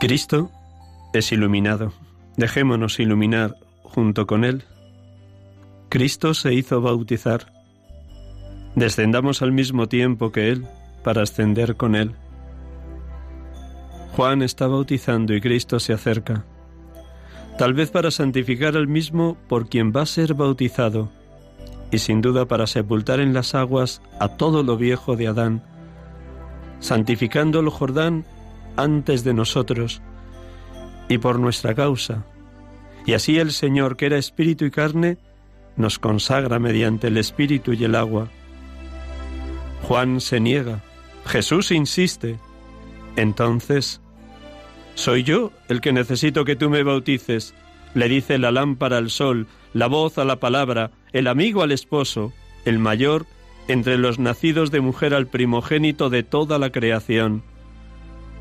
Cristo es iluminado. Dejémonos iluminar junto con Él. Cristo se hizo bautizar. Descendamos al mismo tiempo que Él para ascender con Él. Juan está bautizando y Cristo se acerca, tal vez para santificar al mismo por quien va a ser bautizado, y sin duda para sepultar en las aguas a todo lo viejo de Adán, santificando el Jordán antes de nosotros y por nuestra causa. Y así el Señor, que era espíritu y carne, nos consagra mediante el espíritu y el agua. Juan se niega, Jesús insiste. Entonces, ¿soy yo el que necesito que tú me bautices? Le dice la lámpara al sol, la voz a la palabra, el amigo al esposo, el mayor entre los nacidos de mujer al primogénito de toda la creación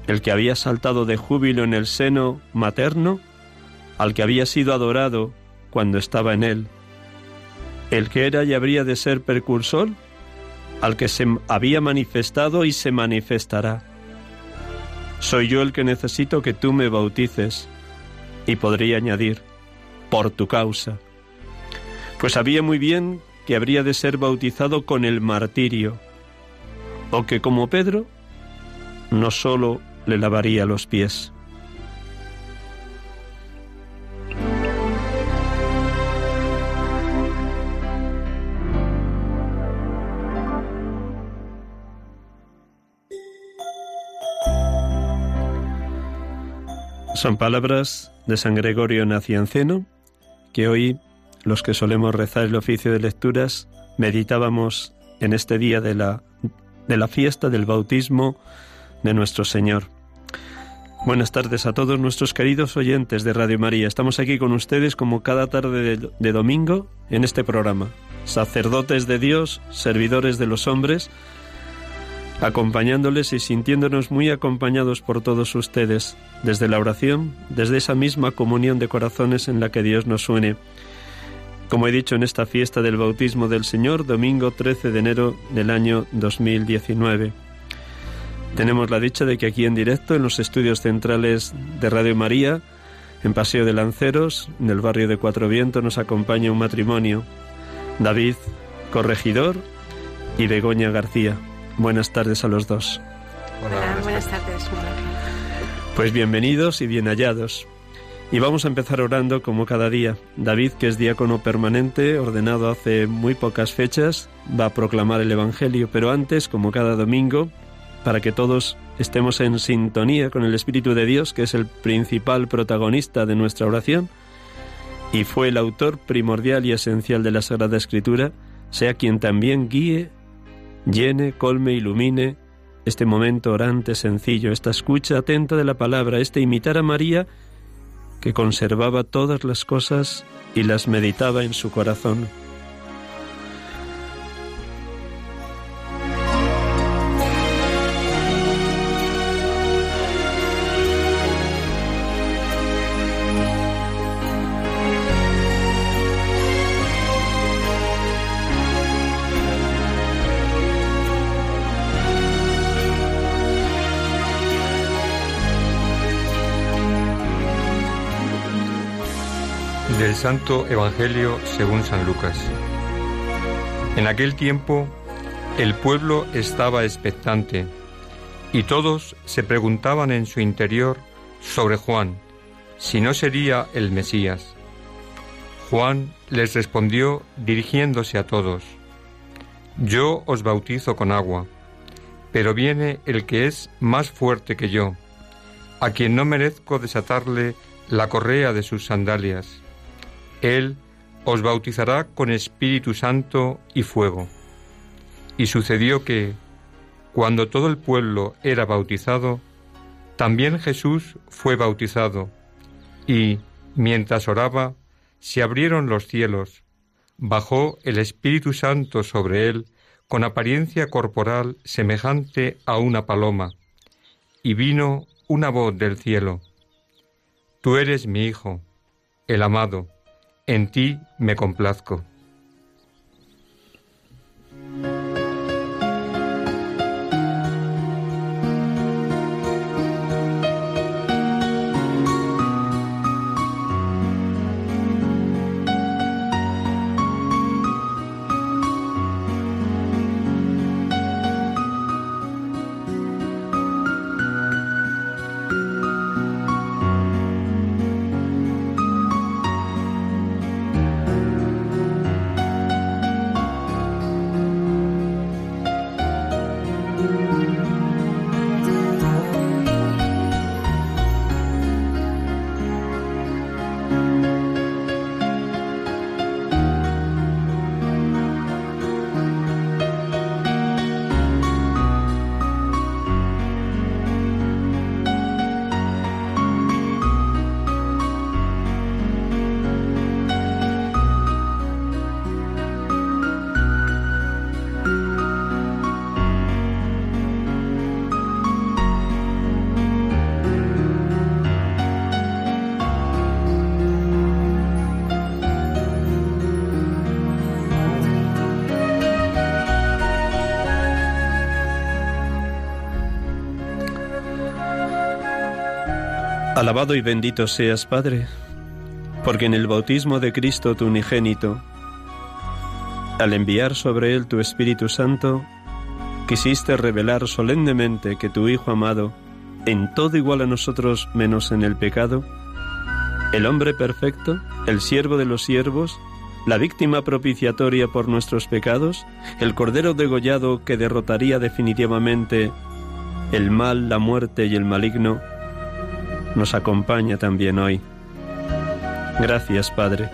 el que había saltado de júbilo en el seno materno, al que había sido adorado cuando estaba en él, el que era y habría de ser precursor, al que se había manifestado y se manifestará. Soy yo el que necesito que tú me bautices, y podría añadir, por tu causa. Pues sabía muy bien que habría de ser bautizado con el martirio, o que como Pedro, no sólo le lavaría los pies. Son palabras de San Gregorio Nacianceno que hoy los que solemos rezar el oficio de lecturas meditábamos en este día de la, de la fiesta del bautismo de nuestro Señor. Buenas tardes a todos nuestros queridos oyentes de Radio María. Estamos aquí con ustedes como cada tarde de, domingo en este programa. Sacerdotes de Dios, servidores de los hombres, acompañándoles y sintiéndonos muy acompañados por todos ustedes, desde la oración, desde esa misma comunión de corazones en la que Dios nos une. Como he dicho en esta fiesta del bautismo del Señor, domingo 13 de enero del año 2019. Tenemos la dicha de que aquí en directo, en los estudios centrales de Radio María, en Paseo de Lanceros, en el barrio de Cuatro Vientos, nos acompaña un matrimonio, David Corregidor y Begoña García. Buenas tardes a los dos. Hola, buenas tardes. Pues bienvenidos y bien hallados. Y vamos a empezar orando como cada día. David, que es diácono permanente, ordenado hace muy pocas fechas, va a proclamar el Evangelio, pero antes, como cada domingo, para que todos estemos en sintonía con el Espíritu de Dios, que es el principal protagonista de nuestra oración, y fue el autor primordial y esencial de la Sagrada Escritura, sea quien también guíe, llene, colme, ilumine este momento orante, sencillo, esta escucha atenta de la palabra, este imitar a María, que conservaba todas las cosas y las meditaba en su corazón. Del Santo Evangelio según San Lucas. En aquel tiempo el pueblo estaba expectante y todos se preguntaban en su interior sobre Juan, si no sería el Mesías. Juan les respondió dirigiéndose a todos, Yo os bautizo con agua, pero viene el que es más fuerte que yo, a quien no merezco desatarle la correa de sus sandalias. Él os bautizará con Espíritu Santo y fuego. Y sucedió que, cuando todo el pueblo era bautizado, también Jesús fue bautizado, y, mientras oraba, se abrieron los cielos, bajó el Espíritu Santo sobre él con apariencia corporal semejante a una paloma, y vino una voz del cielo. Tú eres mi Hijo, el amado, en ti me complazco. Alabado y bendito seas, Padre, porque en el bautismo de Cristo tu unigénito, al enviar sobre él tu Espíritu Santo, quisiste revelar solemnemente que tu Hijo amado, en todo igual a nosotros menos en el pecado, el hombre perfecto, el siervo de los siervos, la víctima propiciatoria por nuestros pecados, el Cordero degollado que derrotaría definitivamente el mal, la muerte y el maligno, nos acompaña también hoy. Gracias, Padre.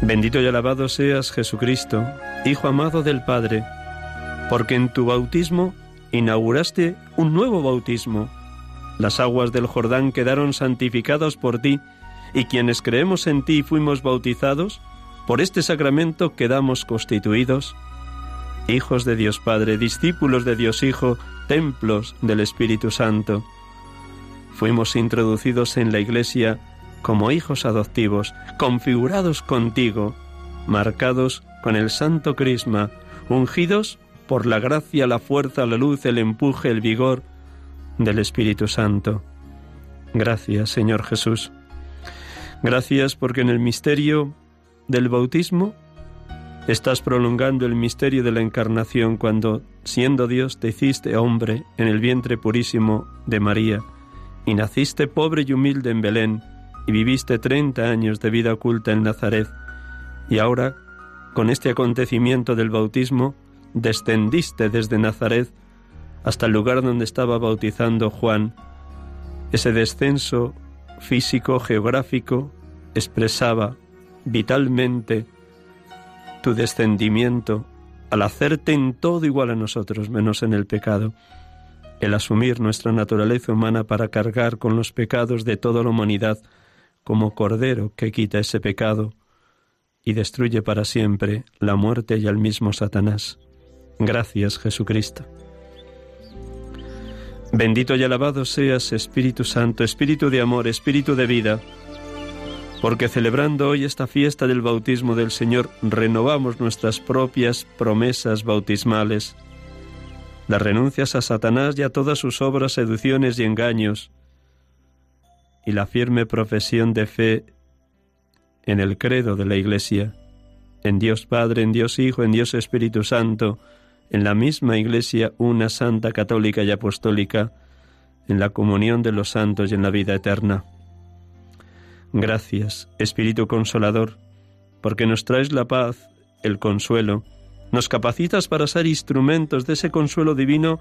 Bendito y alabado seas Jesucristo, Hijo amado del Padre, porque en tu bautismo inauguraste un nuevo bautismo. Las aguas del Jordán quedaron santificadas por ti, y quienes creemos en ti fuimos bautizados, por este sacramento quedamos constituidos hijos de Dios Padre, discípulos de Dios Hijo, templos del Espíritu Santo. Fuimos introducidos en la Iglesia como hijos adoptivos, configurados contigo, marcados con el santo crisma, ungidos por la gracia, la fuerza, la luz, el empuje, el vigor del Espíritu Santo. Gracias, Señor Jesús. Gracias porque en el misterio del bautismo estás prolongando el misterio de la encarnación cuando, siendo Dios, te hiciste hombre en el vientre purísimo de María y naciste pobre y humilde en Belén, y viviste treinta años de vida oculta en Nazaret, y ahora, con este acontecimiento del bautismo, descendiste desde Nazaret hasta el lugar donde estaba bautizando Juan. Ese descenso físico, geográfico, expresaba vitalmente tu descendimiento al hacerte en todo igual a nosotros, menos en el pecado el asumir nuestra naturaleza humana para cargar con los pecados de toda la humanidad como cordero que quita ese pecado y destruye para siempre la muerte y al mismo Satanás. Gracias Jesucristo. Bendito y alabado seas Espíritu Santo, Espíritu de amor, Espíritu de vida, porque celebrando hoy esta fiesta del bautismo del Señor renovamos nuestras propias promesas bautismales las renuncias a Satanás y a todas sus obras, seducciones y engaños, y la firme profesión de fe en el credo de la Iglesia, en Dios Padre, en Dios Hijo, en Dios Espíritu Santo, en la misma Iglesia, una santa, católica y apostólica, en la comunión de los santos y en la vida eterna. Gracias, Espíritu Consolador, porque nos traes la paz, el consuelo, nos capacitas para ser instrumentos de ese consuelo divino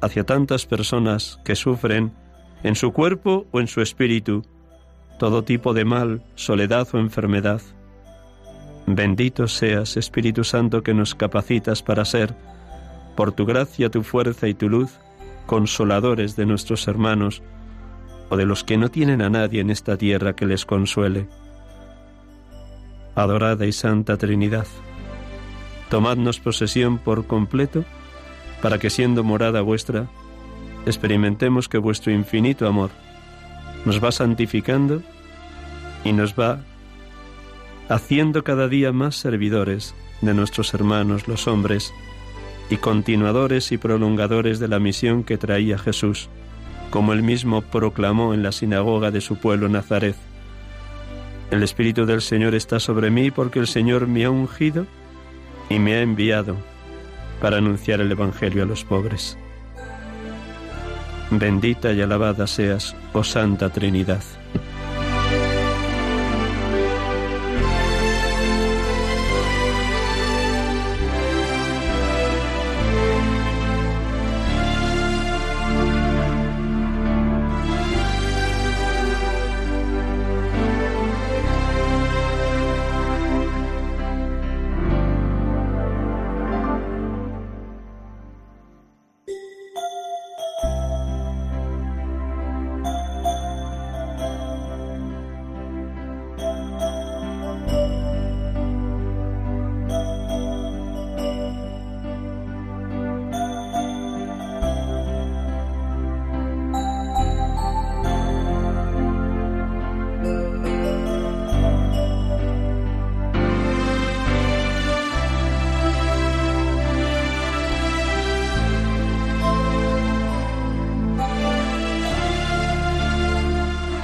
hacia tantas personas que sufren, en su cuerpo o en su espíritu, todo tipo de mal, soledad o enfermedad. Bendito seas, Espíritu Santo, que nos capacitas para ser, por tu gracia, tu fuerza y tu luz, consoladores de nuestros hermanos o de los que no tienen a nadie en esta tierra que les consuele. Adorada y Santa Trinidad, tomadnos posesión por completo para que siendo morada vuestra, experimentemos que vuestro infinito amor nos va santificando y nos va haciendo cada día más servidores de nuestros hermanos los hombres y continuadores y prolongadores de la misión que traía Jesús, como él mismo proclamó en la sinagoga de su pueblo Nazaret. El Espíritu del Señor está sobre mí porque el Señor me ha ungido y me ha enviado para anunciar el Evangelio a los pobres. Bendita y alabada seas, oh Santa Trinidad.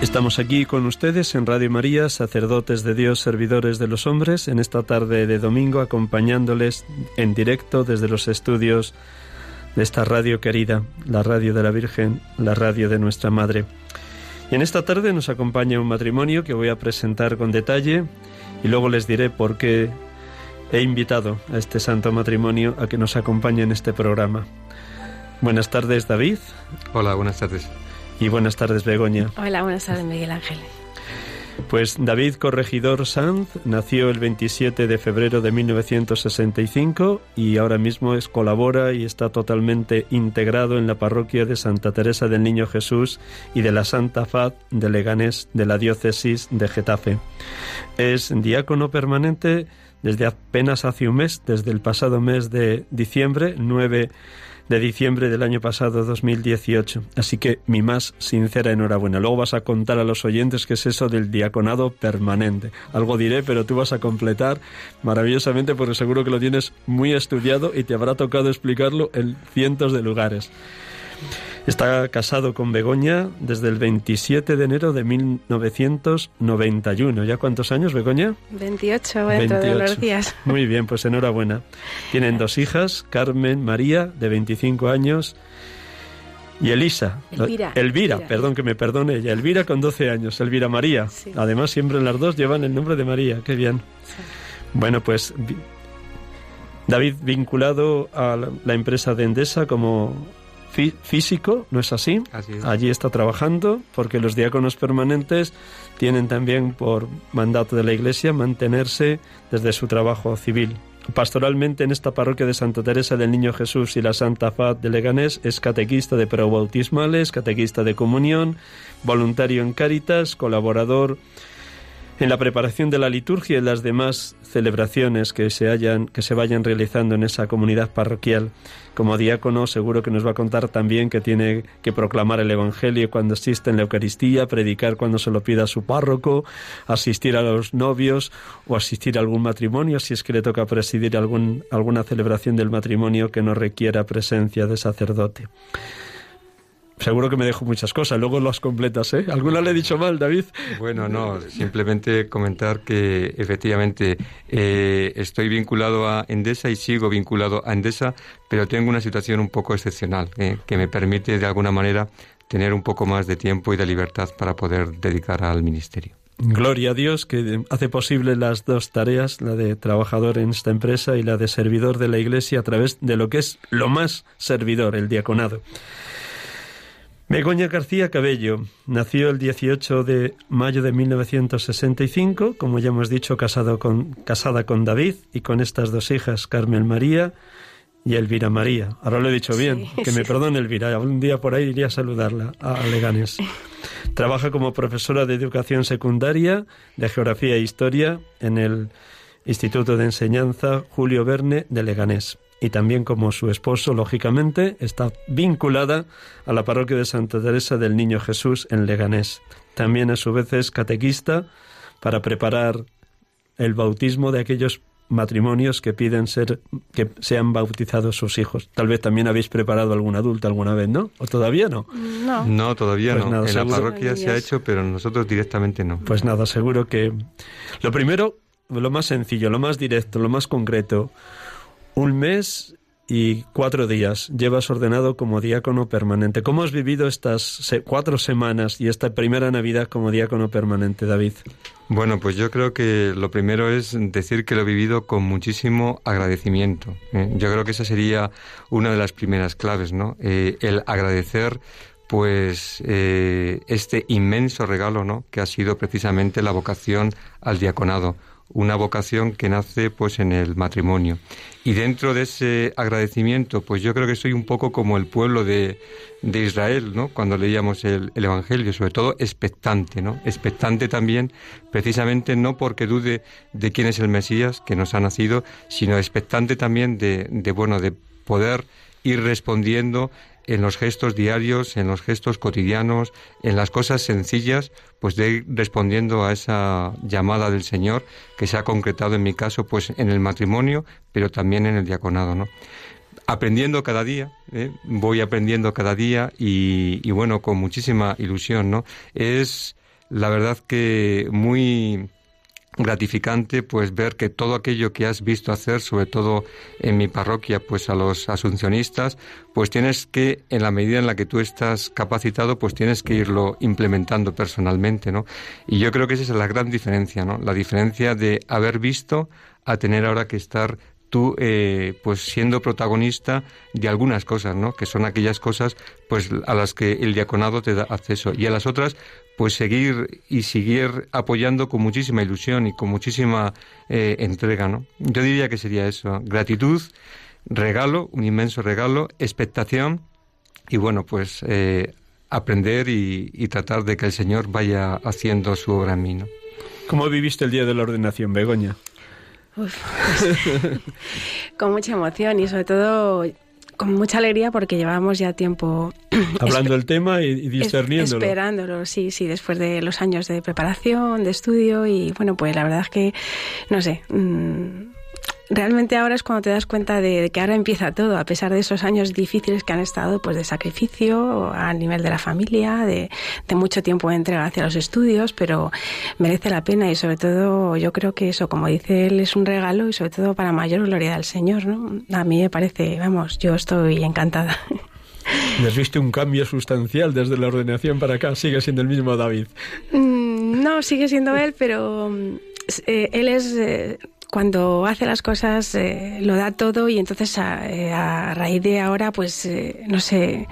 Estamos aquí con ustedes en Radio María, sacerdotes de Dios, servidores de los hombres, en esta tarde de domingo, acompañándoles en directo desde los estudios de esta radio querida, la radio de la Virgen, la radio de nuestra Madre. Y en esta tarde nos acompaña un matrimonio que voy a presentar con detalle y luego les diré por qué he invitado a este santo matrimonio a que nos acompañe en este programa. Buenas tardes, David. Hola, buenas tardes. Y buenas tardes, Begoña. Hola, buenas tardes, Miguel Ángel. Pues David Corregidor Sanz nació el 27 de febrero de 1965 y ahora mismo es, colabora y está totalmente integrado en la parroquia de Santa Teresa del Niño Jesús y de la Santa Faz de Leganés de la diócesis de Getafe. Es diácono permanente desde apenas hace un mes, desde el pasado mes de diciembre, 9 de diciembre del año pasado, 2018. Así que mi más sincera enhorabuena. Luego vas a contar a los oyentes qué es eso del diaconado permanente. Algo diré, pero tú vas a completar maravillosamente porque seguro que lo tienes muy estudiado y te habrá tocado explicarlo en cientos de lugares. Está casado con Begoña desde el 27 de enero de 1991. ¿Ya cuántos años, Begoña? 28, dentro de los días. Muy bien, pues enhorabuena. Tienen dos hijas, Carmen María, de 25 años, y Elisa. Elvira. Elvira, perdón que me perdone ella. Elvira con 12 años, Elvira María. Además, siempre las dos llevan el nombre de María. Qué bien. Bueno, pues David vinculado a la empresa de Endesa como físico, ¿no es así? Allí está trabajando porque los diáconos permanentes tienen también por mandato de la Iglesia mantenerse desde su trabajo civil. Pastoralmente en esta parroquia de Santa Teresa del Niño Jesús y la Santa Faz de Leganés es catequista de prebautismales, catequista de comunión, voluntario en Cáritas, colaborador en la preparación de la liturgia y las demás celebraciones que se, hayan, que se vayan realizando en esa comunidad parroquial. Como diácono seguro que nos va a contar también que tiene que proclamar el Evangelio cuando asiste en la Eucaristía, predicar cuando se lo pida a su párroco, asistir a los novios o asistir a algún matrimonio si es que le toca presidir algún, alguna celebración del matrimonio que no requiera presencia de sacerdote. Seguro que me dejo muchas cosas, luego las completas, ¿eh? ¿Alguna le he dicho mal, David? Bueno, no, simplemente comentar que efectivamente eh, estoy vinculado a Endesa y sigo vinculado a Endesa, pero tengo una situación un poco excepcional eh, que me permite de alguna manera tener un poco más de tiempo y de libertad para poder dedicar al ministerio. Gloria a Dios que hace posible las dos tareas, la de trabajador en esta empresa y la de servidor de la Iglesia a través de lo que es lo más servidor, el diaconado. Begoña García Cabello nació el 18 de mayo de 1965, como ya hemos dicho, casado con, casada con David y con estas dos hijas, Carmen María y Elvira María. Ahora lo he dicho bien, que me perdone Elvira, un día por ahí iría a saludarla a Leganes. Trabaja como profesora de educación secundaria, de geografía e historia en el Instituto de Enseñanza Julio Verne de Leganés y también como su esposo, lógicamente, está vinculada a la parroquia de Santa Teresa del Niño Jesús en Leganés. También a su vez es catequista para preparar el bautismo de aquellos matrimonios que piden ser que sean bautizados sus hijos. Tal vez también habéis preparado algún adulto alguna vez, ¿no? ¿O todavía no? No. No, todavía pues no. en la parroquia se ha hecho, pero nosotros directamente no. Pues nada, seguro que lo primero, lo más sencillo, lo más directo, lo más concreto, un mes y cuatro días llevas ordenado como diácono permanente. ¿Cómo has vivido estas cuatro semanas y esta primera Navidad como diácono permanente, David? Bueno, pues yo creo que lo primero es decir que lo he vivido con muchísimo agradecimiento. ¿eh? Yo creo que esa sería una de las primeras claves, ¿no? Eh, el agradecer pues eh, este inmenso regalo, ¿no? Que ha sido precisamente la vocación al diaconado una vocación que nace pues en el matrimonio. Y dentro de ese agradecimiento, pues yo creo que soy un poco como el pueblo de, de Israel, ¿no? Cuando leíamos el, Evangelio, sobre todo expectante, ¿no? Expectante también, precisamente no porque dude de quién es el Mesías que nos ha nacido, sino expectante también de, de bueno, de poder ir respondiendo en los gestos diarios, en los gestos cotidianos, en las cosas sencillas, pues de ir respondiendo a esa llamada del Señor que se ha concretado en mi caso, pues en el matrimonio, pero también en el diaconado, ¿no? Aprendiendo cada día, ¿eh? voy aprendiendo cada día y, y bueno, con muchísima ilusión, ¿no? Es la verdad que muy gratificante pues ver que todo aquello que has visto hacer, sobre todo en mi parroquia, pues a los asuncionistas, pues tienes que, en la medida en la que tú estás capacitado, pues tienes que irlo implementando personalmente, ¿no? Y yo creo que esa es la gran diferencia, ¿no? La diferencia de haber visto a tener ahora que estar tú eh, pues siendo protagonista de algunas cosas, ¿no? Que son aquellas cosas pues a las que el diaconado te da acceso y a las otras pues seguir y seguir apoyando con muchísima ilusión y con muchísima eh, entrega, ¿no? Yo diría que sería eso, gratitud, regalo, un inmenso regalo, expectación y bueno, pues eh, aprender y, tratar de que el Señor vaya haciendo su obra en mí, ¿no? ¿Cómo viviste el día de la ordenación, Begoña? con mucha emoción y sobre todo con mucha alegría porque llevábamos ya tiempo hablando del tema y, discerniéndolo. Esperándolo, sí, sí, después de los años de preparación, de estudio y bueno, pues la verdad es que no sé, mm, realmente ahora es cuando te das cuenta de, que ahora empieza todo, a pesar de esos años difíciles que han estado, pues de sacrificio a nivel de la familia, de, mucho tiempo de entrega hacia los estudios, pero merece la pena y sobre todo yo creo que eso, como dice él, es un regalo y sobre todo para mayor gloria del Señor, ¿no? A mí me parece, vamos, yo estoy encantada. has visto un cambio sustancial desde la ordenación para acá? ¿Sigue siendo el mismo David? Mm, no, sigue siendo él, pero eh, él es eh, cuando hace las cosas eh, lo da todo y entonces a, eh, a raíz de ahora pues eh, no sé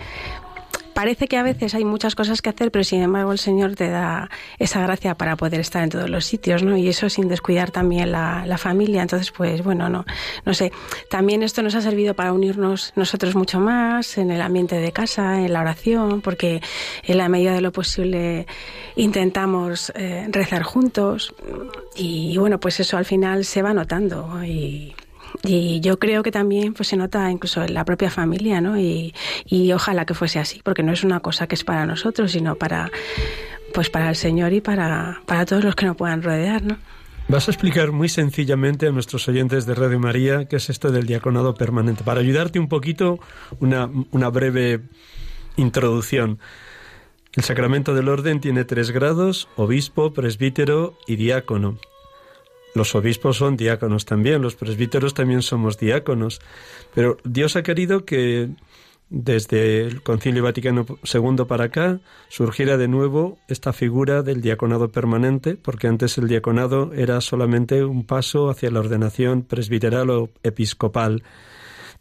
parece que a veces hay muchas cosas que hacer, pero sin embargo el Señor te da esa gracia para poder estar en todos los sitios, ¿no? Y eso sin descuidar también la, familia. Entonces, pues bueno, no, no sé. También esto nos ha servido para unirnos nosotros mucho más en el ambiente de casa, en la oración, porque en la medida de lo posible intentamos eh, rezar juntos. Y, bueno, pues eso al final se va notando y y yo creo que también pues se nota incluso en la propia familia, ¿no? Y, y ojalá que fuese así, porque no es una cosa que es para nosotros, sino para pues para el Señor y para, para todos los que nos puedan rodear, ¿no? Vas a explicar muy sencillamente a nuestros oyentes de Radio María qué es esto del diaconado permanente. Para ayudarte un poquito, una, una breve Introducción. El sacramento del orden tiene tres grados, obispo, presbítero y diácono. Los obispos son diáconos también, los presbíteros también somos diáconos, pero Dios ha querido que desde el Concilio Vaticano II para acá surgiera de nuevo esta figura del diaconado permanente, porque antes el diaconado era solamente un paso hacia la ordenación presbiteral o episcopal.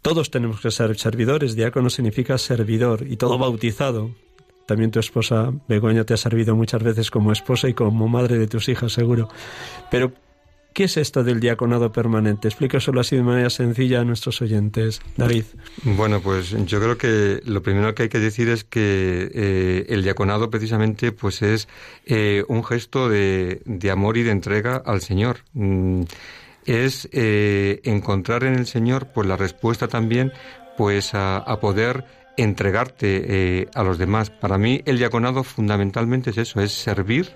Todos tenemos que ser servidores, diácono significa servidor y todo bautizado. También tu esposa Begoña te ha servido muchas veces como esposa y como madre de tus hijas, seguro. Pero ¿Qué es esto del diaconado permanente? Explícaselo así de manera sencilla a nuestros oyentes. David. Bueno, pues yo creo que lo primero que hay que decir es que eh, el diaconado precisamente pues es eh, un gesto de, amor y de entrega al Señor. Mm, es eh, encontrar en el Señor pues la respuesta también pues a, a poder entregarte a los demás. Para mí el diaconado fundamentalmente es eso, es servir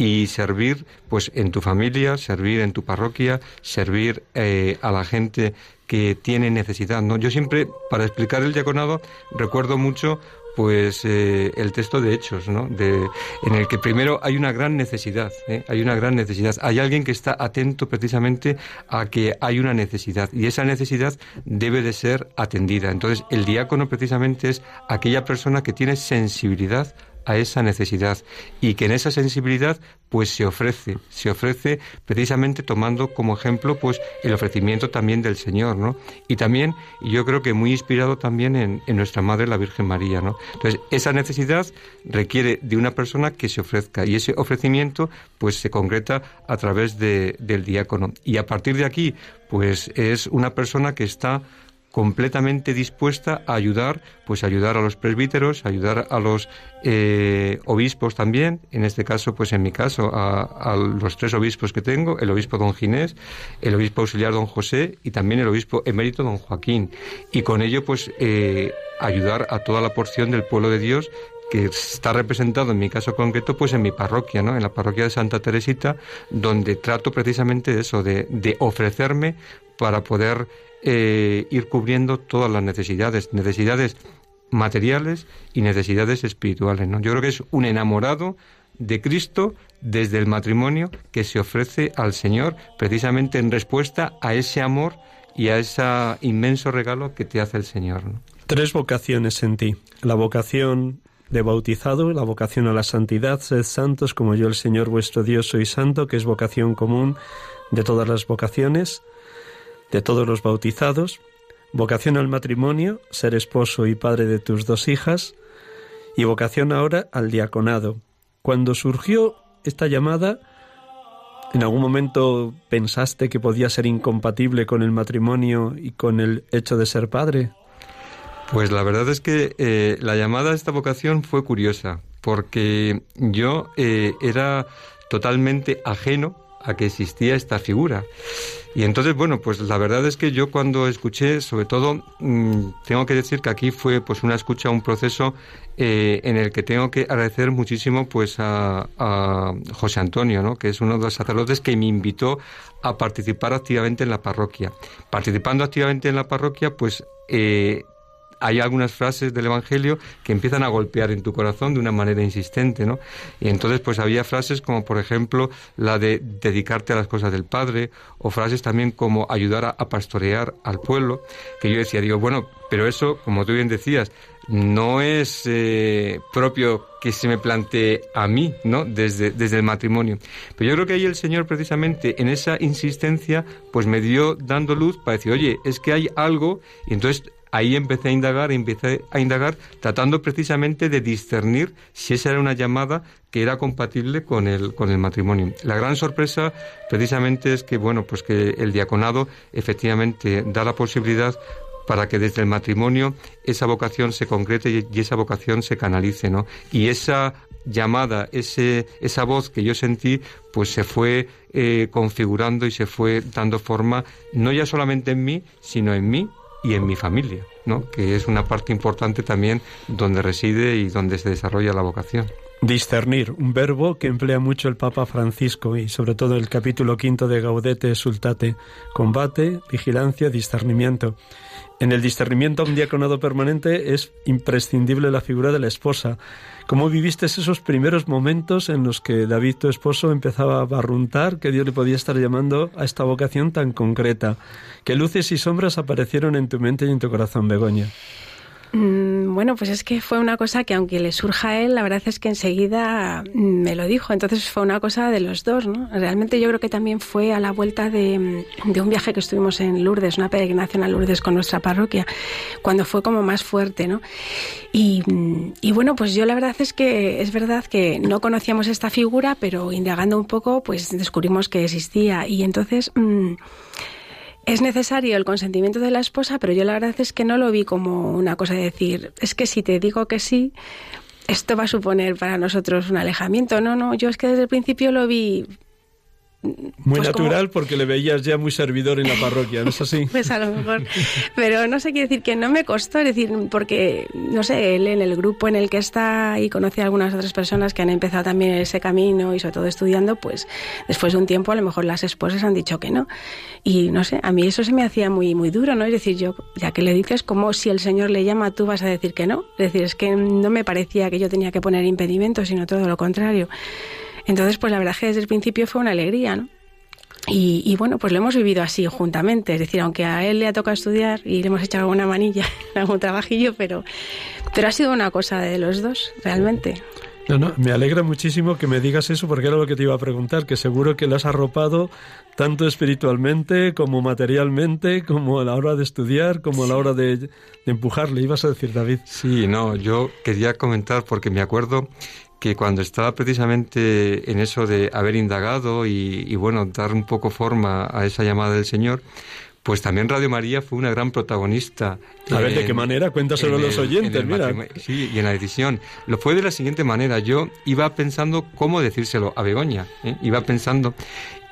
y servir pues en tu familia, servir en tu parroquia, servir eh, a la gente que tiene necesidad. ¿no? Yo siempre, para explicar el diaconado, recuerdo mucho pues eh, el texto de Hechos, ¿no? De, en el que primero hay una gran necesidad, ¿eh? hay una gran necesidad. Hay alguien que está atento precisamente a que hay una necesidad y esa necesidad debe de ser atendida. Entonces el diácono precisamente es aquella persona que tiene sensibilidad a esa necesidad y que en esa sensibilidad pues se ofrece, se ofrece precisamente tomando como ejemplo pues el ofrecimiento también del Señor, ¿no? Y también, yo creo que muy inspirado también en, nuestra Madre la Virgen María, ¿no? Entonces, esa necesidad requiere de una persona que se ofrezca y ese ofrecimiento pues se concreta a través de, del diácono. Y a partir de aquí pues es una persona que está completamente dispuesta a ayudar, pues ayudar a los presbíteros, ayudar a los eh, obispos también, en este caso, pues en mi caso, a, los tres obispos que tengo, el obispo don Ginés, el obispo auxiliar don José y también el obispo emérito don Joaquín. Y con ello, pues, eh, ayudar a toda la porción del pueblo de Dios que está representado en mi caso concreto pues en mi parroquia, ¿no? En la parroquia de Santa Teresita, donde trato precisamente de eso, de, de ofrecerme para poder eh, ir cubriendo todas las necesidades, necesidades materiales y necesidades espirituales. ¿no? Yo creo que es un enamorado de Cristo desde el matrimonio que se ofrece al Señor precisamente en respuesta a ese amor y a ese inmenso regalo que te hace el Señor. Tres vocaciones en ti. La vocación de bautizado, la vocación a la santidad, sed santos como yo el Señor vuestro Dios soy santo, que es vocación común de todas las vocaciones de todos los bautizados, vocación al matrimonio, ser esposo y padre de tus dos hijas, y vocación ahora al diaconado. Cuando surgió esta llamada, ¿en algún momento pensaste que podía ser incompatible con el matrimonio y con el hecho de ser padre? Pues la verdad es que eh, la llamada a esta vocación fue curiosa, porque yo eh, era totalmente ajeno a que existía esta figura. Y entonces, bueno, pues la verdad es que yo cuando escuché, sobre todo, mm, tengo que decir que aquí fue pues una escucha, un proceso eh, en el que tengo que agradecer muchísimo pues a, a, José Antonio, ¿no? que es uno de los sacerdotes que me invitó a participar activamente en la parroquia. Participando activamente en la parroquia, pues eh, hay algunas frases del Evangelio que empiezan a golpear en tu corazón de una manera insistente, ¿no? Y entonces, pues había frases como, por ejemplo, la de dedicarte a las cosas del Padre, o frases también como ayudar a, pastorear al pueblo, que yo decía, digo, bueno, pero eso, como tú bien decías, no es eh, propio que se me plantee a mí, ¿no? Desde, desde el matrimonio. Pero yo creo que ahí el Señor, precisamente, en esa insistencia, pues me dio dando luz para decir, oye, es que hay algo, y entonces ahí empecé a indagar, empecé a indagar tratando precisamente de discernir si esa era una llamada que era compatible con el, con el matrimonio. La gran sorpresa precisamente es que, bueno, pues que el diaconado efectivamente da la posibilidad para que desde el matrimonio esa vocación se concrete y esa vocación se canalice, ¿no? Y esa llamada, ese, esa voz que yo sentí, pues se fue eh, configurando y se fue dando forma, no ya solamente en mí, sino en mí y en mi familia, ¿no? que es una parte importante también donde reside y donde se desarrolla la vocación. Discernir, un verbo que emplea mucho el Papa Francisco y sobre todo el capítulo quinto de Gaudete Sultate, combate, vigilancia, discernimiento. En el discernimiento a un diaconado permanente es imprescindible la figura de la esposa. ¿Cómo viviste esos primeros momentos en los que David, tu esposo, empezaba a barruntar que Dios le podía estar llamando a esta vocación tan concreta? ¿Qué luces y sombras aparecieron en tu mente y en tu corazón, Begoña? Mm, bueno, pues es que fue una cosa que aunque le surja a él, la verdad es que enseguida mm, me lo dijo. Entonces fue una cosa de los dos, ¿no? Realmente yo creo que también fue a la vuelta de, mm, un viaje que estuvimos en Lourdes, una peregrinación a Lourdes con nuestra parroquia, cuando fue como más fuerte, ¿no? Y, y bueno, pues yo la verdad es que es verdad que no conocíamos esta figura, pero indagando un poco, pues descubrimos que existía. Y entonces... Es necesario el consentimiento de la esposa, pero yo la verdad es que no lo vi como una cosa de decir, es que si te digo que sí, esto va a suponer para nosotros un alejamiento. No, no, yo es que desde el principio lo vi muy pues natural porque le veías ya muy servidor en la parroquia, ¿no es así? Pues a lo mejor. Pero no sé qué decir que no me costó, es decir, porque, no sé, él en el grupo en el que está y conoce a algunas otras personas que han empezado también ese camino y sobre todo estudiando, pues después de un tiempo a lo mejor las esposas han dicho que no. Y no sé, a mí eso se me hacía muy, muy duro, ¿no? Es decir, yo, ya que le dices como si el Señor le llama, tú vas a decir que no. Es decir, es que no me parecía que yo tenía que poner impedimentos, sino todo lo contrario. Entonces, pues la verdad que desde el principio fue una alegría, ¿no? Y, bueno, pues lo hemos vivido así juntamente, es decir, aunque a él le ha tocado estudiar y le hemos echado alguna manilla, algún trabajillo, pero, pero ha sido una cosa de los dos, realmente. No, no, me alegra muchísimo que me digas eso porque era lo que te iba a preguntar, que seguro que lo has arropado tanto espiritualmente como materialmente, como a la hora de estudiar, como a la hora de, de empujarle. Ibas a decir, David. Sí, no, yo quería comentar porque me acuerdo que cuando estaba precisamente en eso de haber indagado y, bueno, dar un poco forma a esa llamada del Señor, pues también Radio María fue una gran protagonista. A ver, ¿de qué manera? Cuéntaselo a los oyentes, mira. Sí, y en la edición. Lo fue de la siguiente manera. Yo iba pensando cómo decírselo a Begoña. ¿eh? Iba pensando.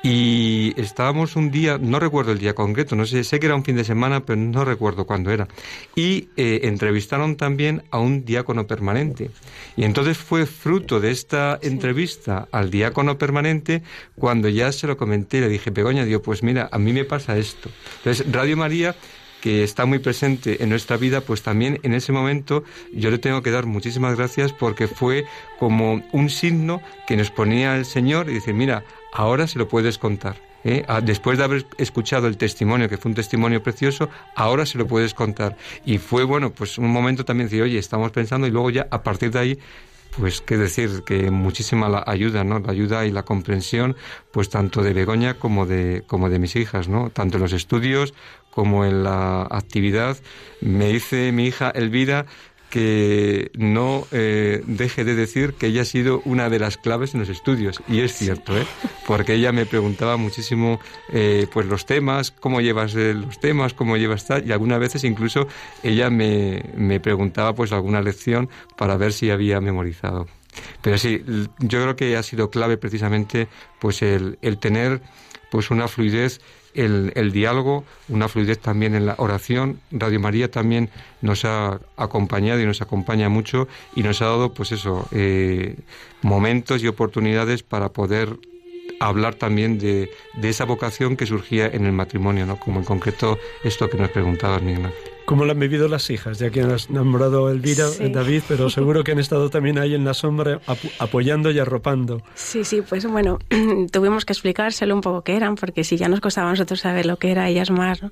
Y estábamos un día, no recuerdo el día concreto, no sé, sé que era un fin de semana, pero no recuerdo cuándo era. Y eh, entrevistaron también a un diácono permanente. Y entonces fue fruto de esta entrevista al diácono permanente cuando ya se lo comenté, le dije, Begoña, digo, pues mira, a mí me pasa esto. Entonces, Radio María que está muy presente en nuestra vida, pues también en ese momento yo le tengo que dar muchísimas gracias porque fue como un signo que nos ponía el Señor y decir, mira, ahora se lo puedes contar. ¿eh? Ah, después de haber escuchado el testimonio, que fue un testimonio precioso, ahora se lo puedes contar. Y fue, bueno, pues un momento también de, oye, estamos pensando y luego ya a partir de ahí pues qué decir, que muchísima la ayuda, ¿no? La ayuda y la comprensión, pues tanto de Begoña como de, como de mis hijas, ¿no? Tanto en los estudios como en la actividad. Me dice mi hija Elvira que no eh, deje de decir que ella ha sido una de las claves en los estudios. Y es cierto, ¿eh? porque ella me preguntaba muchísimo eh, pues los temas, cómo llevas los temas, cómo llevas tal, y algunas veces incluso ella me, me preguntaba pues alguna lección para ver si había memorizado. Pero sí, yo creo que ha sido clave precisamente pues el, el tener pues una fluidez el, diálogo, una fluidez también en la oración. Radio María también nos ha acompañado y nos acompaña mucho y nos ha dado, pues eso, eh, momentos y oportunidades para poder hablar también de, de, esa vocación que surgía en el matrimonio, ¿no? Como en concreto esto que nos preguntabas, Miguel. ¿Cómo lo han vivido las hijas? Ya que has nombrado Elvira, David, pero seguro que han estado también ahí en la sombra apoyando y arropando. Sí, sí, pues bueno, tuvimos que explicárselo un poco qué eran, porque si ya nos costaba a nosotros saber lo que era, ellas más, ¿no?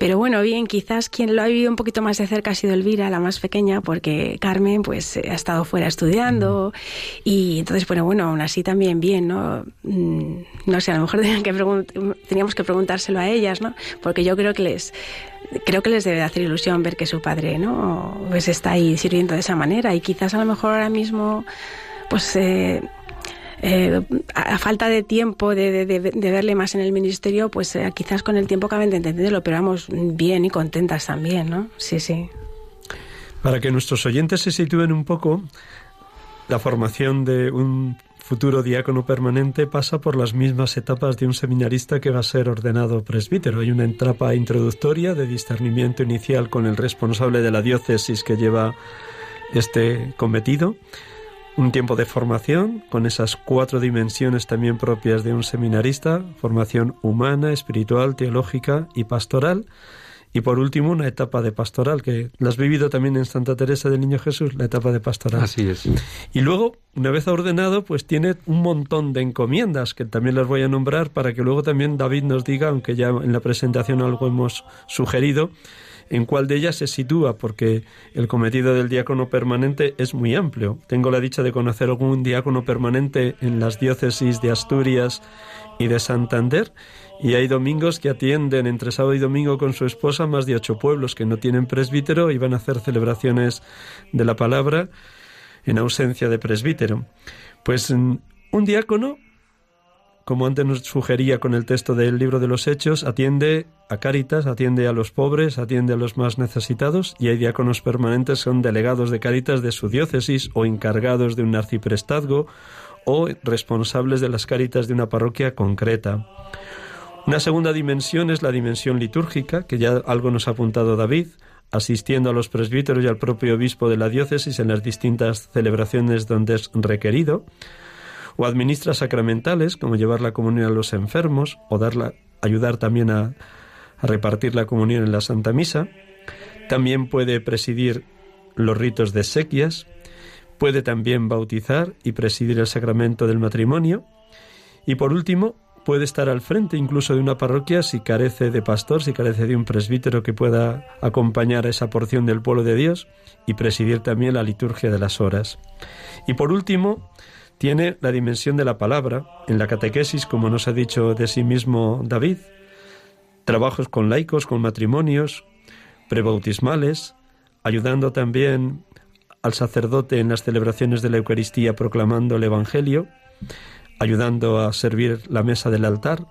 Pero bueno, bien, quizás quien lo ha vivido un poquito más de cerca ha sido Elvira, la más pequeña, porque Carmen pues ha estado fuera estudiando y entonces, bueno, bueno, aún así también bien, ¿no? Mm, no sé, a lo mejor que teníamos que preguntárselo a ellas, ¿no? Porque yo creo que les creo que les debe hacer ilusión ver que su padre no pues está ahí sirviendo de esa manera y quizás a lo mejor ahora mismo pues eh, eh, a, falta de tiempo de, de, verle más en el ministerio, pues eh, quizás con el tiempo acaben de entenderlo, pero vamos bien y contentas también, ¿no? Sí, sí. Para que nuestros oyentes se sitúen un poco, la formación de un futuro diácono permanente pasa por las mismas etapas de un seminarista que va a ser ordenado presbítero. Hay una etapa introductoria de discernimiento inicial con el responsable de la diócesis que lleva este cometido, un tiempo de formación con esas cuatro dimensiones también propias de un seminarista, formación humana, espiritual, teológica y pastoral. Y por último, una etapa de pastoral, que la has vivido también en Santa Teresa del Niño Jesús, la etapa de pastoral. Así es. Y luego, una vez ordenado, pues tiene un montón de encomiendas, que también las voy a nombrar para que luego también David nos diga, aunque ya en la presentación algo hemos sugerido, en cuál de ellas se sitúa, porque el cometido del diácono permanente es muy amplio. Tengo la dicha de conocer algún diácono permanente en las diócesis de Asturias y de Santander, y hay domingos que atienden entre sábado y domingo con su esposa más de ocho pueblos que no tienen presbítero y van a hacer celebraciones de la palabra en ausencia de presbítero. Pues mm, un diácono como antes nos sugería con el texto del libro de los Hechos, atiende a Cáritas, atiende a los pobres, atiende a los más necesitados y hay diáconos permanentes, son delegados de Cáritas de su diócesis o encargados de un arciprestazgo o responsables de las Cáritas de una parroquia concreta. Una segunda dimensión es la dimensión litúrgica, que ya algo nos ha apuntado David, asistiendo a los presbíteros y al propio obispo de la diócesis en las distintas celebraciones donde es requerido o administra sacramentales, como llevar la comunión a los enfermos, o darla, ayudar también a, a repartir la comunión en la Santa Misa. También puede presidir los ritos de sequias, puede también bautizar y presidir el sacramento del matrimonio. Y por último, puede estar al frente incluso de una parroquia si carece de pastor, si carece de un presbítero que pueda acompañar a esa porción del pueblo de Dios y presidir también la liturgia de las horas. Y por último, tiene la dimensión de la palabra, en la catequesis, como nos ha dicho de sí mismo David, trabajos con laicos, con matrimonios, prebautismales, ayudando también al sacerdote en las celebraciones de la Eucaristía proclamando el Evangelio, ayudando a servir la mesa del altar,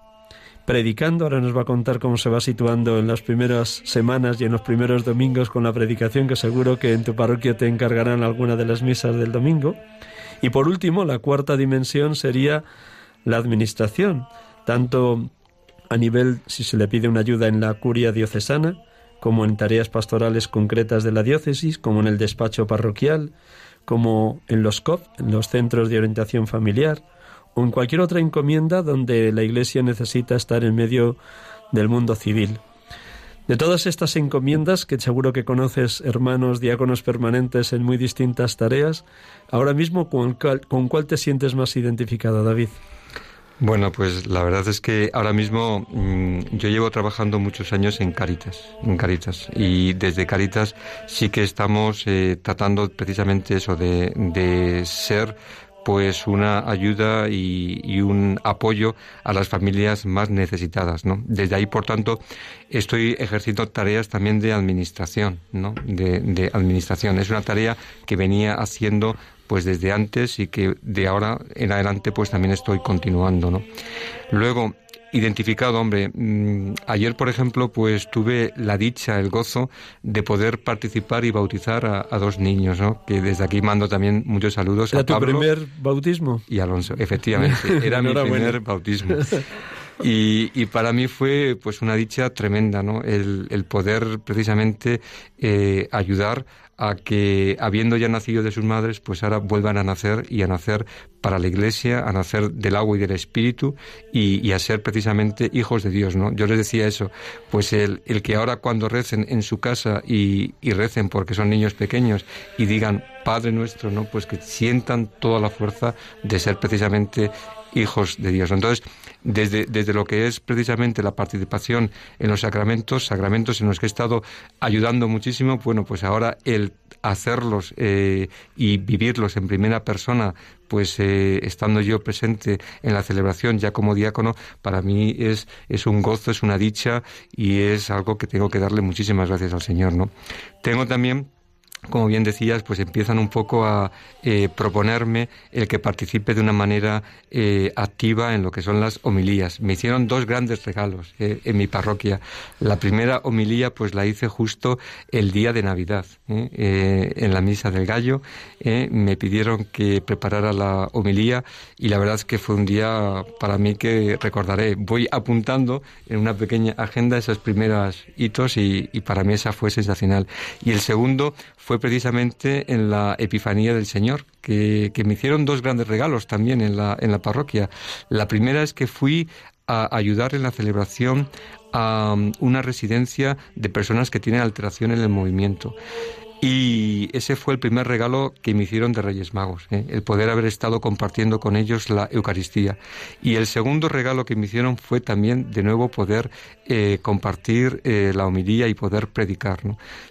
predicando, ahora nos va a contar cómo se va situando en las primeras semanas y en los primeros domingos con la predicación, que seguro que en tu parroquia te encargarán alguna de las misas del domingo, y por último, la cuarta dimensión sería la administración, tanto a nivel si se le pide una ayuda en la curia diocesana, como en tareas pastorales concretas de la diócesis, como en el despacho parroquial, como en los COF, en los centros de orientación familiar, o en cualquier otra encomienda donde la Iglesia necesita estar en medio del mundo civil. De todas estas encomiendas, que seguro que conoces, hermanos, diáconos permanentes en muy distintas tareas, ahora mismo, ¿con cuál, te sientes más identificado, David? Bueno, pues la verdad es que ahora mismo mm, yo llevo trabajando muchos años en Caritas, en Caritas, y desde Caritas sí que estamos eh, tratando precisamente eso de, de ser pues una ayuda y, un apoyo a las familias más necesitadas, ¿no? Desde ahí, por tanto, estoy ejerciendo tareas también de administración, ¿no? De, de administración. Es una tarea que venía haciendo pues desde antes y que de ahora en adelante pues también estoy continuando, ¿no? Luego, identificado, hombre. Mm, ayer, por ejemplo, pues tuve la dicha, el gozo de poder participar y bautizar a, dos niños, ¿no? Que desde aquí mando también muchos saludos ¿Era a tu primer bautismo? Y Alonso, efectivamente, era mi primer bautismo. Y, y, para mí fue pues una dicha tremenda, ¿no? El, el poder precisamente eh, ayudar a que, habiendo ya nacido de sus madres, pues ahora vuelvan a nacer y a nacer para la Iglesia, a nacer del agua y del Espíritu y, a ser precisamente hijos de Dios, ¿no? Yo les decía eso, pues el, el que ahora cuando recen en su casa y, y, recen porque son niños pequeños y digan Padre nuestro, ¿no? Pues que sientan toda la fuerza de ser precisamente hijos de Dios. Entonces, desde, desde lo que es precisamente la participación en los sacramentos, sacramentos en los que he estado ayudando muchísimo, bueno, pues ahora el hacerlos eh, y vivirlos en primera persona, pues eh, estando yo presente en la celebración ya como diácono, para mí es, es un gozo, es una dicha y es algo que tengo que darle muchísimas gracias al Señor, ¿no? Tengo también como bien decías, pues empiezan un poco a eh, proponerme el que participe de una manera eh, activa en lo que son las homilías. Me hicieron dos grandes regalos eh, en mi parroquia. La primera homilía, pues la hice justo el día de Navidad, en la misa del gallo. me pidieron que preparara la homilía y la verdad es que fue un día para mí que recordaré. Voy apuntando en una pequeña agenda esos primeros hitos y, y para mí esa fue sensacional. Y el segundo fue precisamente en la Epifanía del Señor, que, me hicieron dos grandes regalos también en la, en la parroquia. La primera es que fui a ayudar en la celebración a um, una residencia de personas que tienen alteración en el movimiento. Y ese fue el primer regalo que me hicieron de Reyes Magos, ¿eh? el poder haber estado compartiendo con ellos la Eucaristía. Y el segundo regalo que me hicieron fue también, de nuevo, poder eh, compartir eh, la homilía y poder predicar.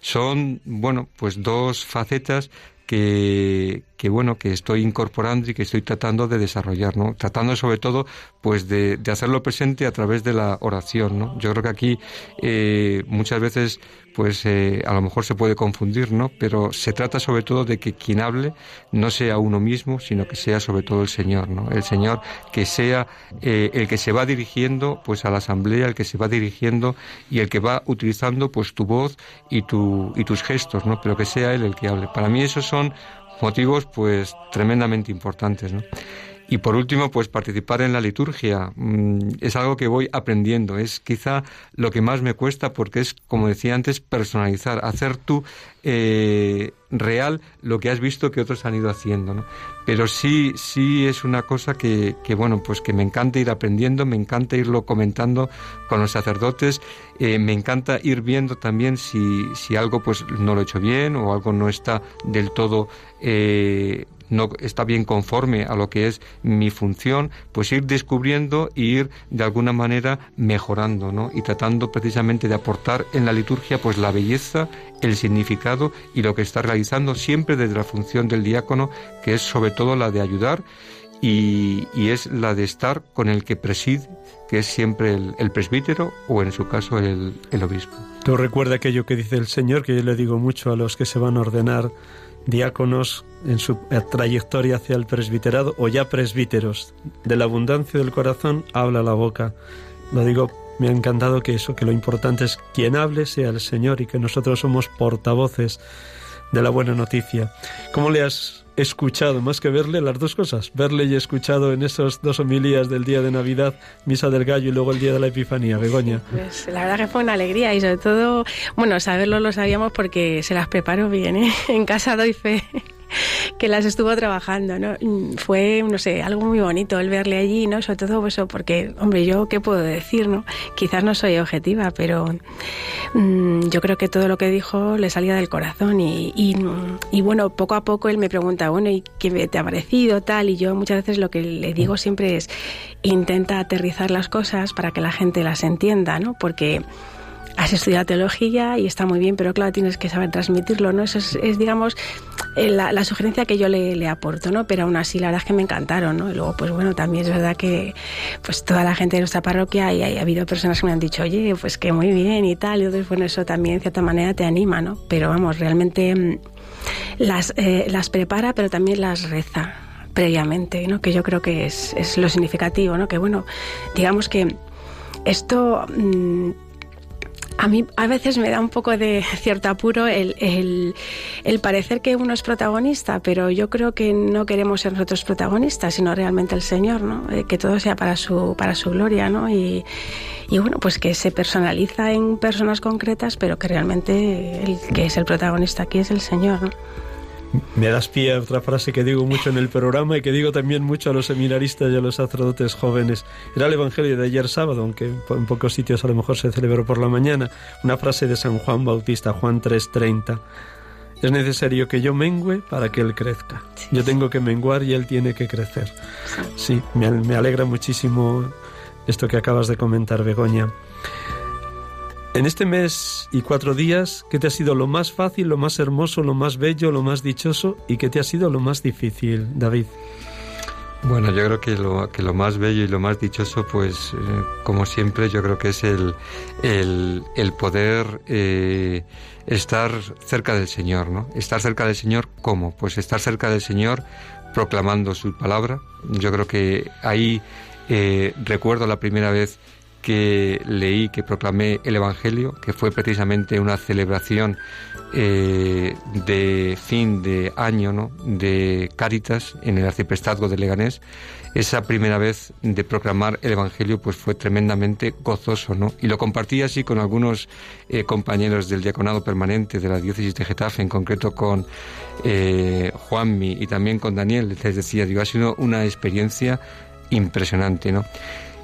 Son, bueno, pues dos facetas que, que, bueno que estoy incorporando y que estoy tratando de desarrollar, ¿no? Tratando sobre todo pues de, de hacerlo presente a través de la oración, ¿no? Yo creo que aquí eh, muchas veces pues eh, a lo mejor se puede confundir, ¿no? Pero se trata sobre todo de que quien hable no sea uno mismo, sino que sea sobre todo el Señor, ¿no? El Señor que sea eh, el que se va dirigiendo pues a la asamblea, el que se va dirigiendo y el que va utilizando pues tu voz y tu y tus gestos, ¿no? Pero que sea él el que hable. Para mí esos son motivos pues tremendamente importantes, ¿no? Y por último, pues participar en la liturgia mm, es algo que voy aprendiendo. Es quizá lo que más me cuesta porque es, como decía antes, personalizar, hacer tú eh, real lo que has visto que otros han ido haciendo. ¿no? Pero sí, sí es una cosa que, que, bueno, pues que me encanta ir aprendiendo, me encanta irlo comentando con los sacerdotes, eh, me encanta ir viendo también si, si algo pues no lo he hecho bien o algo no está del todo eh, no está bien conforme a lo que es mi función, pues ir descubriendo y ir de alguna manera mejorando, ¿no? Y tratando precisamente de aportar en la liturgia pues la belleza, el significado y lo que está realizando siempre desde la función del diácono, que es sobre todo la de ayudar y, es la de estar con el que preside, que es siempre el, presbítero o en su caso el, obispo. Tú recuerda aquello que dice el Señor, que yo le digo mucho a los que se van a ordenar diáconos en su trayectoria hacia el presbiterado o ya presbíteros. De la abundancia del corazón habla la boca. Lo digo, me ha encantado que eso, que lo importante es quien hable sea el Señor y que nosotros somos portavoces de la buena noticia. ¿Cómo le has escuchado, más que verle, las dos cosas, verle y escuchado en esos dos homilías del día de Navidad, Misa del Gallo y luego el día de la Epifanía, Begoña. Pues la verdad que fue una alegría y sobre todo, bueno, saberlo lo sabíamos porque se las preparó bien, ¿eh? En casa doy fe que las estuvo trabajando, ¿no? Mm, fue, no sé, algo muy bonito el verle allí, ¿no? Sobre todo eso, porque, hombre, yo qué puedo decir, ¿no? Quizás no soy objetiva, pero mm, yo creo que todo lo que dijo le salía del corazón y, y, bueno, poco a poco él me pregunta, bueno, ¿y qué te ha parecido tal? Y yo muchas veces lo que le digo siempre es, intenta aterrizar las cosas para que la gente las entienda, ¿no? Porque has estudiado teología y está muy bien, pero claro, tienes que saber transmitirlo, ¿no? Eso es, digamos, eh, la, sugerencia que yo le, aporto, ¿no? Pero aún así, la verdad es que me encantaron, ¿no? Y luego, pues bueno, también es verdad que pues toda la gente de nuestra parroquia y, ha habido personas que me han dicho, oye, pues que muy bien y tal, y entonces, bueno, eso también, en cierta manera, te anima, ¿no? Pero vamos, realmente mm, las, eh, las prepara, pero también las reza previamente, ¿no? Que yo creo que es, es lo significativo, ¿no? Que bueno, digamos que esto... Mm, a mí a veces me da un poco de cierto apuro el, el, parecer que uno es protagonista, pero yo creo que no queremos ser nosotros protagonistas, sino realmente el Señor, ¿no? Eh, que todo sea para su, para su gloria, ¿no? Y, y bueno, pues que se personaliza en personas concretas, pero que realmente el que es el protagonista aquí es el Señor, ¿no? Me das pie a otra frase que digo mucho en el programa y que digo también mucho a los seminaristas y a los sacerdotes jóvenes. Era el Evangelio de ayer sábado, aunque en pocos sitios a lo mejor se celebró por la mañana. Una frase de San Juan Bautista, Juan 3:30. Es necesario que yo mengüe para que Él crezca. Yo tengo que menguar y Él tiene que crecer. Sí, me, me alegra muchísimo esto que acabas de comentar, Begoña. En este mes y cuatro días, ¿qué te ha sido lo más fácil, lo más hermoso, lo más bello, lo más dichoso y qué te ha sido lo más difícil, David? Bueno, yo creo que lo, que lo más bello y lo más dichoso, pues eh, como siempre, yo creo que es el, el, poder eh, estar cerca del Señor, ¿no? Estar cerca del Señor, ¿cómo? Pues estar cerca del Señor proclamando su palabra. Yo creo que ahí eh, recuerdo la primera vez que leí, que proclamé el Evangelio, que fue precisamente una celebración eh, de fin de año ¿no? de Cáritas en el arciprestazgo de Leganés, esa primera vez de proclamar el Evangelio pues fue tremendamente gozoso, ¿no? Y lo compartí así con algunos eh, compañeros del diaconado permanente de la diócesis de Getafe, en concreto con eh, Juanmi y también con Daniel. Les decía, digo, ha sido una experiencia impresionante, ¿no?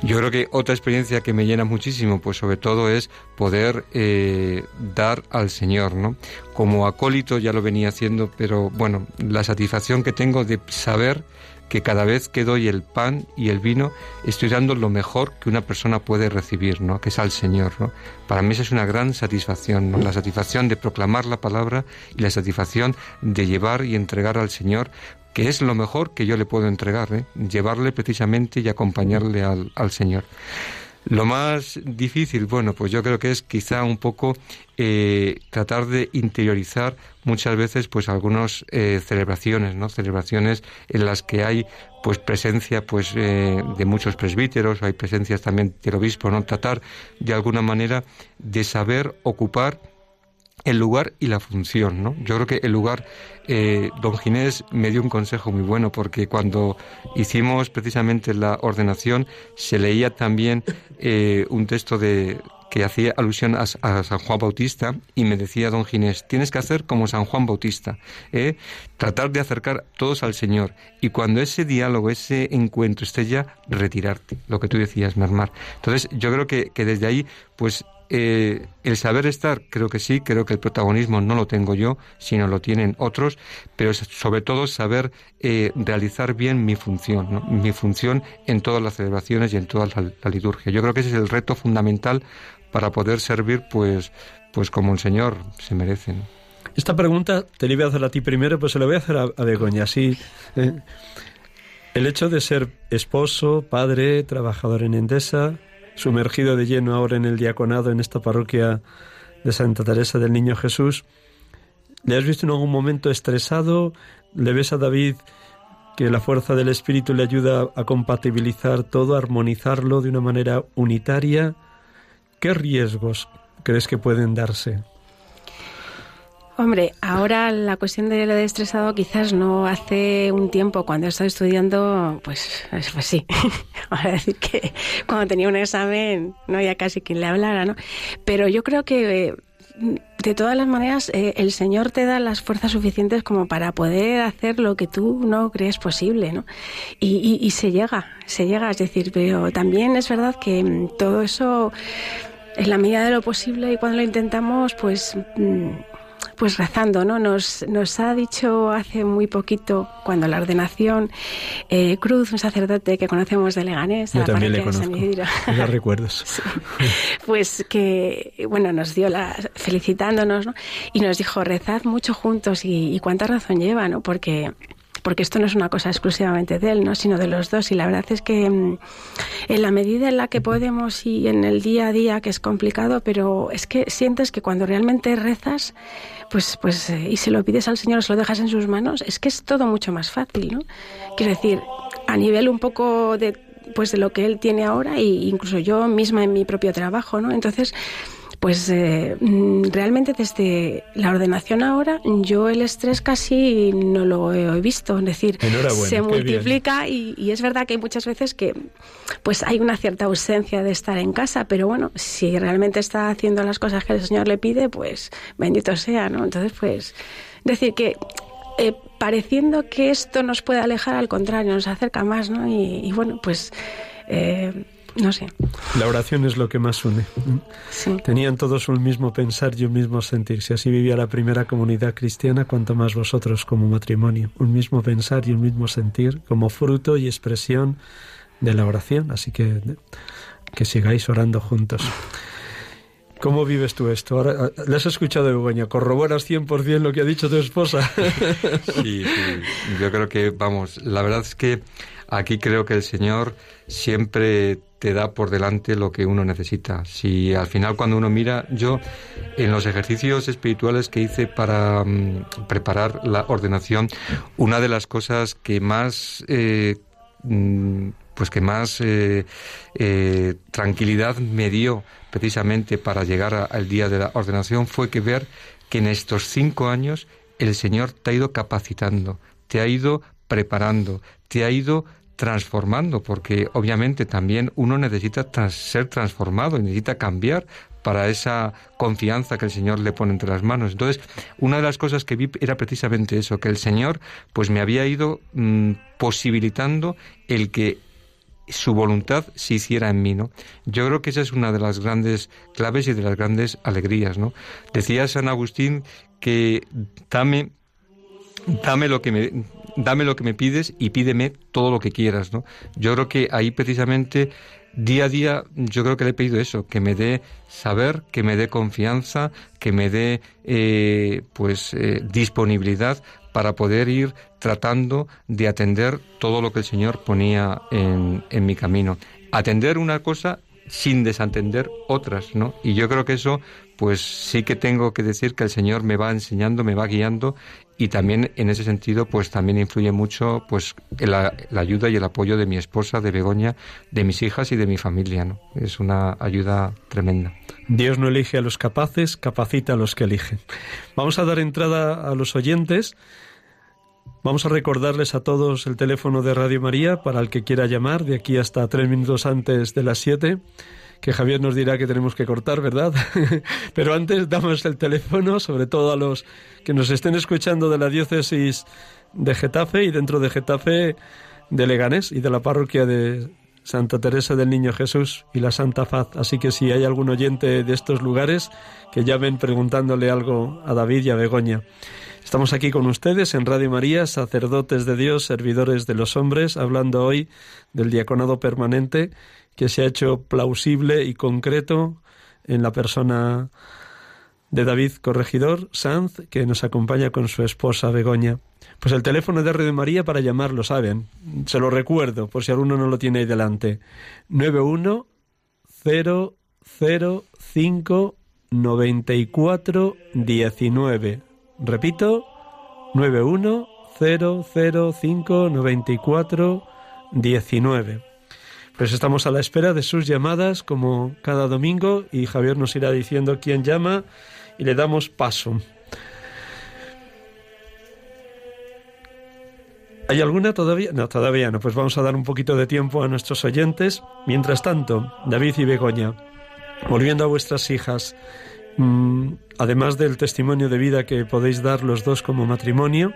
Yo creo que otra experiencia que me llena muchísimo, pues sobre todo es poder eh, dar al Señor, ¿no? Como acólito ya lo venía haciendo, pero bueno, la satisfacción que tengo de saber que cada vez que doy el pan y el vino estoy dando lo mejor que una persona puede recibir, ¿no? Que es al Señor, ¿no? Para mí esa es una gran satisfacción, ¿no? La satisfacción de proclamar la palabra y la satisfacción de llevar y entregar al Señor que es lo mejor que yo le puedo entregar, ¿eh? llevarle precisamente y acompañarle al, al Señor. Lo más difícil, bueno, pues yo creo que es quizá un poco eh, tratar de interiorizar muchas veces pues algunas eh, celebraciones, ¿no? Celebraciones en las que hay pues presencia pues eh, de muchos presbíteros, hay presencias también del obispo, ¿no? Tratar de alguna manera de saber ocupar el lugar y la función, ¿no? Yo creo que el lugar, eh, don Ginés me dio un consejo muy bueno porque cuando hicimos precisamente la ordenación se leía también eh, un texto de que hacía alusión a, San Juan Bautista y me decía don Ginés, tienes que hacer como San Juan Bautista, ¿eh? tratar de acercar todos al Señor y cuando ese diálogo, ese encuentro esté ya, retirarte, lo que tú decías, Mermar. Entonces yo creo que, que desde ahí, pues eh, el saber estar, creo que sí, creo que el protagonismo no lo tengo yo, sino lo tienen otros, pero sobre todo saber eh, realizar bien mi función, mi función en todas las celebraciones y en toda la, liturgia. Yo creo que ese es el reto fundamental para poder servir, pues, pues como el Señor se merece. Esta pregunta te la iba a hacer a ti primero, pues se la voy a hacer a, Begoña. Sí, eh, el hecho de ser esposo, padre, trabajador en Endesa, sumergido de lleno ahora en el diaconado en esta parroquia de Santa Teresa del Niño Jesús. ¿Le has visto en algún momento estresado? ¿Le ves a David que la fuerza del Espíritu le ayuda a compatibilizar todo, a armonizarlo de una manera unitaria? ¿Qué riesgos crees que pueden darse? Hombre, ahora la cuestión de lo de estresado quizás no hace un tiempo cuando estaba estudiando, pues, pues sí. Ahora decir que cuando tenía un examen no había casi quien le hablara, ¿no? Pero yo creo que eh, de todas las maneras, eh, el Señor te da las fuerzas suficientes como para poder hacer lo que tú no crees posible, ¿no? Y, y se llega, se llega, es decir, pero también es verdad que mm, todo eso, en la medida de lo posible y cuando lo intentamos, pues mm, pues rezando, ¿no? Nos, nos ha dicho hace muy poquito, cuando la ordenación, eh, Cruz, un sacerdote que conocemos de Leganés, Yo también le conozco, ya recuerdos. Pues que, bueno, nos dio la, felicitándonos, ¿no? Y nos dijo, rezad mucho juntos y, y cuánta razón lleva, ¿no? Porque porque esto no es una cosa exclusivamente de él, ¿no? sino de los dos. Y la verdad es que mm, en la medida en la que podemos y en el día a día, que es complicado, pero es que sientes que cuando realmente rezas, pues, pues, eh, y se lo pides al Señor, se lo dejas en sus manos, es que es todo mucho más fácil, ¿no? Quiero decir, a nivel un poco de pues de lo que él tiene ahora e incluso yo misma en mi propio trabajo, ¿no? Entonces, pues eh, mm, realmente desde la ordenación ahora yo el estrés casi no lo he visto, es decir, se multiplica y, es verdad que hay muchas veces que pues hay una cierta ausencia de estar en casa, pero bueno, si realmente está haciendo las cosas que el Señor le pide, pues bendito sea, ¿no? Entonces, pues decir que eh, pareciendo que esto nos puede alejar, al contrario, nos acerca más, ¿no? Y, bueno, pues eh, no sé. La oración es lo que más une. Tenían todos un mismo pensar y un mismo sentir. Si así vivía la primera comunidad cristiana, cuanto más vosotros como matrimonio. Un mismo pensar y un mismo sentir como fruto y expresión de la oración. Así que que sigáis orando juntos. ¿Cómo vives tú esto? Ahora, ¿Le has escuchado, Begoña? ¿Corroboras 100% lo que ha dicho tu esposa? Sí, sí, yo creo que, vamos, la verdad es que aquí creo que el Señor siempre te da por delante lo que uno necesita. Si al final cuando uno mira, yo en los ejercicios espirituales que hice para mm, preparar la ordenación, una de las cosas que más eh, mm, pues que más eh, eh, tranquilidad me dio precisamente para llegar al día de la ordenación fue que ver que en estos cinco años el Señor te ha ido capacitando, te ha ido preparando, te ha ido transformando, porque obviamente también uno necesita ser transformado, necesita cambiar para esa confianza que el Señor le pone entre las manos. Entonces, una de las cosas que vi era precisamente eso, que el Señor pues me había ido mm, posibilitando el que su voluntad se hiciera en mí, ¿no? Yo creo que esa es una de las grandes claves y de las grandes alegrías, ¿no? Decía San Agustín que dame dame lo que me dame lo que me pides y pídeme todo lo que quieras, ¿no? Yo creo que ahí precisamente día a día yo creo que le he pedido eso, que me dé saber, que me dé confianza, que me dé eh, pues eh, disponibilidad para poder ir tratando de atender todo lo que el Señor ponía en, en mi camino. Atender una cosa sin desatender otras, ¿no? Y yo creo que eso, pues sí que tengo que decir que el Señor me va enseñando, me va guiando y también en ese sentido pues también influye mucho pues la, ayuda y el apoyo de mi esposa de Begoña de mis hijas y de mi familia ¿no? es una ayuda tremenda Dios no elige a los capaces capacita a los que eligen vamos a dar entrada a los oyentes Vamos a recordarles a todos el teléfono de Radio María para el que quiera llamar de aquí hasta tres minutos antes de las siete que Javier nos dirá que tenemos que cortar, ¿verdad? Pero antes damos el teléfono, sobre todo a los que nos estén escuchando de la diócesis de Getafe y dentro de Getafe de Leganés y de la parroquia de Santa Teresa del Niño Jesús y la Santa Faz. Así que si hay algún oyente de estos lugares, que llamen preguntándole algo a David y a Begoña. Estamos aquí con ustedes en Radio María, sacerdotes de Dios, servidores de los hombres, hablando hoy del diaconado permanente que se ha hecho plausible y concreto en la persona de David Corregidor Sanz, que nos acompaña con su esposa Begoña. Pues el teléfono de Radio María para llamarlo, ¿saben? Se lo recuerdo, por si alguno no lo tiene ahí delante. 91 005 94 19. Repito, 91 005 94 19. Pues estamos a la espera de sus llamadas como cada domingo y Javier nos irá diciendo quién llama y le damos paso. ¿Hay alguna todavía? No, todavía no. Pues vamos a dar un poquito de tiempo a nuestros oyentes. Mientras tanto, David y Begoña, volviendo a vuestras hijas, mm, además del testimonio de vida que podéis dar los dos como matrimonio,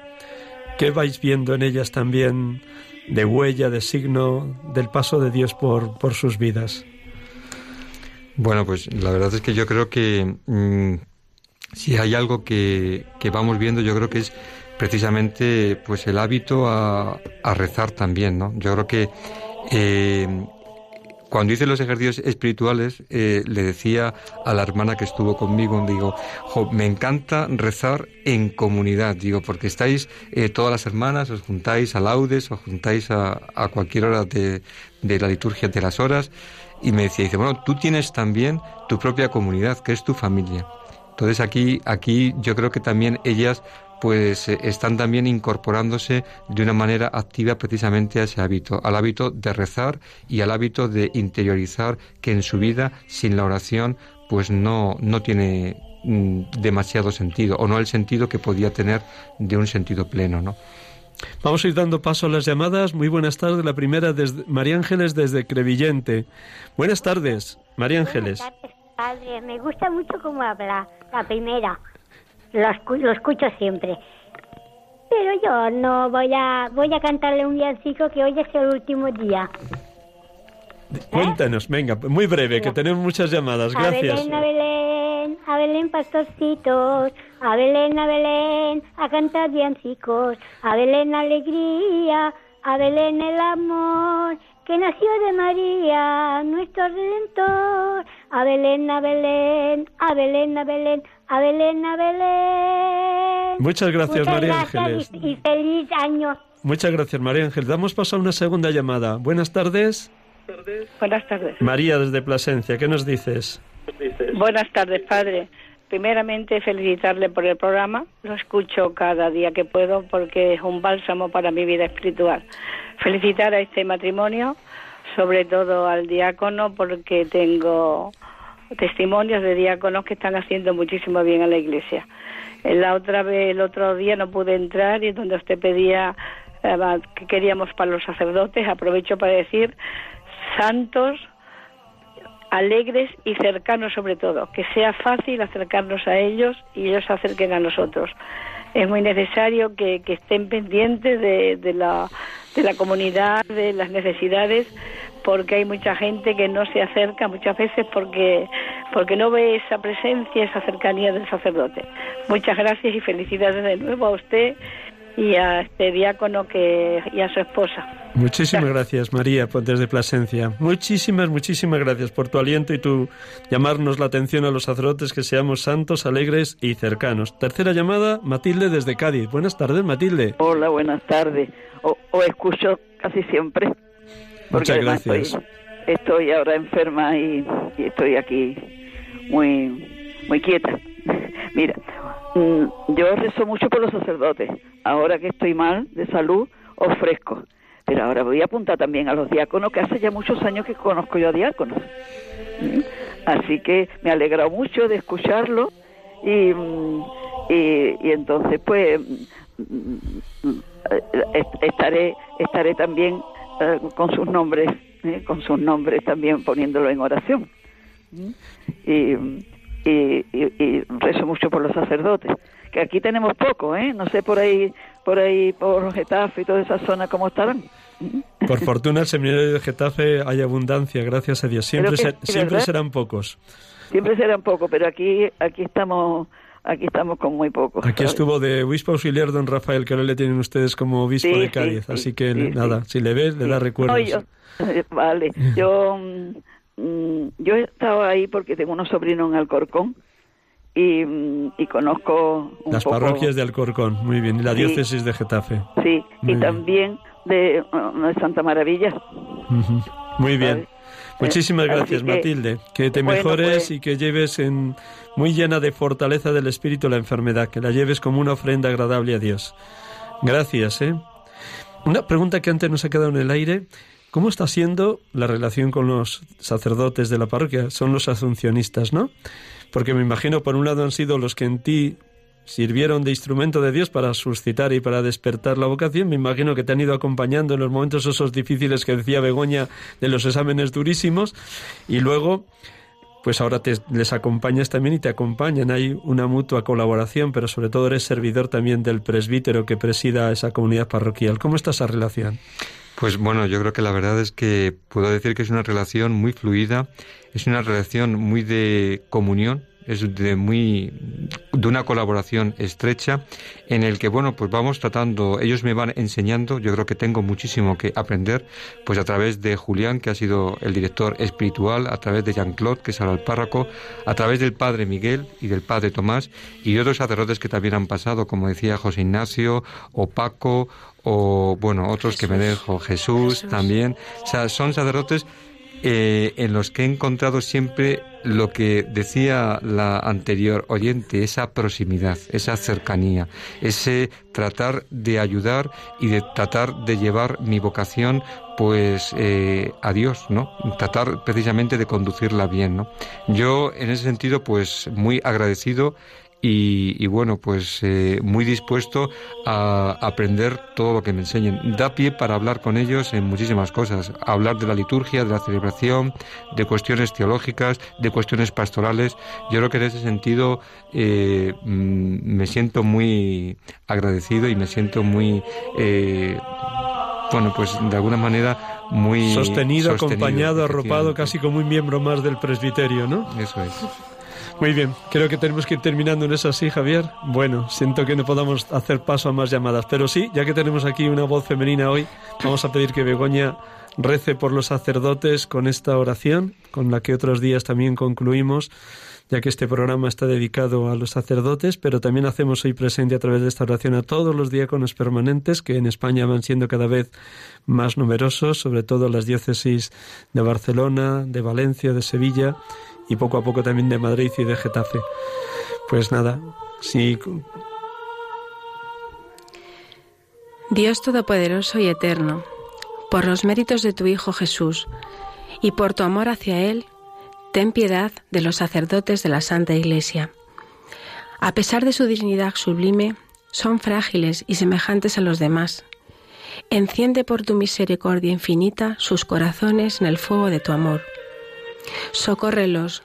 ¿qué vais viendo en ellas también de huella, de signo del paso de Dios por, por sus vidas? Bueno, pues la verdad es que yo creo que mm, si hay algo que, que, vamos viendo, yo creo que es precisamente pues el hábito a, rezar también, ¿no? Yo creo que eh, cuando hice los ejercicios espirituales, eh, le decía a la hermana que estuvo conmigo, digo, me encanta rezar en comunidad, digo, porque estáis eh, todas las hermanas, os juntáis a laudes, os juntáis a, a cualquier hora de, de, la liturgia de las horas, y me decía, dice, bueno, tú tienes también tu propia comunidad, que es tu familia. Entonces aquí, aquí yo creo que también ellas pues eh, están también incorporándose de una manera activa precisamente a ese hábito, al hábito de rezar y al hábito de interiorizar que en su vida sin la oración pues no, no tiene mm, demasiado sentido o no el sentido que podía tener de un sentido pleno, ¿no? Vamos a ir dando paso a las llamadas. Muy buenas tardes. La primera desde María Ángeles desde Crevillente. Buenas tardes, María Ángeles. Buenas tardes, padre. Me gusta mucho cómo habla, la primera lo, escucho siempre. Pero yo no voy a voy a cantarle un villancico que hoy es el último día. Cuéntanos, venga, muy breve, que tenemos muchas llamadas. Gracias. A Belén, a Belén, a Belén, pastorcitos. A Belén, a Belén, a cantar villancicos. A Belén, alegría. A Belén, el amor que nació de María, nuestro Redentor. A Belén, a Belén, a Belén, a Belén, a Belén, a Belén. Muchas gracias, María Ángeles. Y, feliz año. Muchas gracias, María Ángeles. Damos paso a una segunda llamada. Buenas tardes. Buenas tardes. María, desde Plasencia, ¿qué nos dices? Buenas tardes, padre. Primeramente, felicitarle por el programa. Lo escucho cada día que puedo porque es un bálsamo para mi vida espiritual. Felicitar a este matrimonio sobre todo al diácono porque tengo testimonios de diáconos que están haciendo muchísimo bien a la iglesia. La otra vez, el otro día no pude entrar y donde usted pedía eh, que queríamos para los sacerdotes, aprovecho para decir santos, alegres y cercanos sobre todo, que sea fácil acercarnos a ellos y ellos se acerquen a nosotros. Es muy necesario que, estén pendientes de, de, la, de la comunidad, de las necesidades, porque hay mucha gente que no se acerca muchas veces porque, porque no ve esa presencia, esa cercanía del sacerdote. Muchas gracias y felicidades de nuevo a usted y a este diácono que, y a su esposa. Muchísimas gracias, María, desde Plasencia. Muchísimas, muchísimas gracias por tu aliento y tu llamarnos la atención a los sacerdotes que seamos santos, alegres y cercanos. Tercera llamada, Matilde desde Cádiz. Buenas tardes, Matilde. Hola, buenas tardes. O, escucho casi siempre. Muchas gracias. Estoy, ahora enferma y, y estoy aquí muy, muy quieta. Mira, Mm, yo rezo mucho por los sacerdotes. Ahora que estoy mal de salud, ofrezco. Pero ahora voy a apuntar también a los diáconos, que hace ya muchos años que conozco yo a diáconos. ¿Mm? Así que me alegra mucho de escucharlo y, mm, y, entonces pues estaré estaré también eh, con sus nombres ¿eh? con sus nombres también poniéndolo en oración y y, rezo mucho por los sacerdotes, que aquí tenemos poco, ¿eh? No sé por ahí, por ahí, por Getafe y toda esa zona cómo estarán. Por fortuna, el seminario de Getafe hay abundancia, gracias a Dios. Siempre, siempre serán pocos. Siempre serán pocos, pero aquí, aquí estamos aquí estamos con muy pocos. Aquí estuvo de obispo auxiliar don Rafael, que ahora le tienen ustedes como obispo de Cádiz, así que nada, si le ves, le da recuerdos. vale, yo mm, Mm, yo he estado ahí porque tengo unos sobrinos en Alcorcón y, mm, y conozco las parroquias de Alcorcón, muy bien, y la diócesis de Getafe. Sí, y también de, Santa Maravilla. Muy bien. Muchísimas gracias, Matilde. Que te mejores pues y que lleves en, muy llena de fortaleza del espíritu la enfermedad, que la lleves como una ofrenda agradable a Dios. Gracias, ¿eh? Una pregunta que antes nos ha quedado en el aire. ¿Cómo está siendo la relación con los sacerdotes de la parroquia? Son los asuncionistas, ¿no? Porque me imagino, por un lado, han sido los que en ti sirvieron de instrumento de Dios para suscitar y para despertar la vocación. Me imagino que te han ido acompañando en los momentos esos difíciles que decía Begoña de los exámenes durísimos. Y luego, pues ahora te, les acompañas también y te acompañan. Hay una mutua colaboración, pero sobre todo eres servidor también del presbítero que presida esa comunidad parroquial. ¿Cómo está esa relación? Pues bueno, yo creo que la verdad es que puedo decir que es una relación muy fluida, es una relación muy de comunión, es de muy de una colaboración estrecha en el que bueno pues vamos tratando ellos me van enseñando yo creo que tengo muchísimo que aprender pues a través de Julián que ha sido el director espiritual a través de Jean Claude que es ahora el párroco a través del padre Miguel y del padre Tomás y otros sacerdotes que también han pasado como decía José Ignacio o Paco o bueno, otros que me dejo, Jesús, también. O sea, son sacerdotes eh, en los que he encontrado siempre lo que decía la anterior oyente, esa proximidad, esa cercanía, ese tratar de ayudar y de tratar de llevar mi vocación pues eh, a Dios, ¿no? Tratar precisamente de conducirla bien, ¿no? Yo en ese sentido pues muy agradecido y, bueno, pues eh, muy dispuesto a aprender todo lo que me enseñen. Da pie para hablar con ellos en muchísimas cosas, hablar de la liturgia, de la celebración, de cuestiones teológicas, de cuestiones pastorales. Yo creo que en ese sentido eh, mm, me siento muy agradecido y me siento muy... Eh, bueno, pues de alguna manera muy sostenido, acompañado, arropado, casi como un miembro más del presbiterio, ¿no? Eso es. Muy bien, creo que tenemos que ir terminando en eso así, Javier. Bueno, siento que no podamos hacer paso a más llamadas, pero sí, ya que tenemos aquí una voz femenina hoy, vamos a pedir que Begoña rece por los sacerdotes con esta oración, con la que otros días también concluimos, ya que este programa está dedicado a los sacerdotes, pero también hacemos hoy presente a través de esta oración a todos los diáconos permanentes, que en España van siendo cada vez más numerosos, sobre todo las diócesis de Barcelona, de Valencia, de Sevilla y poco a poco también de Madrid y de Getafe. Pues nada, sí. Dios Todopoderoso y Eterno, por los méritos de tu Hijo Jesús y por tu amor hacia Él, ten piedad de los sacerdotes de la Santa Iglesia. A pesar de su dignidad sublime, son frágiles y semejantes a los demás. Enciende por tu misericordia infinita sus corazones en el fuego de tu amor. Socórrelos,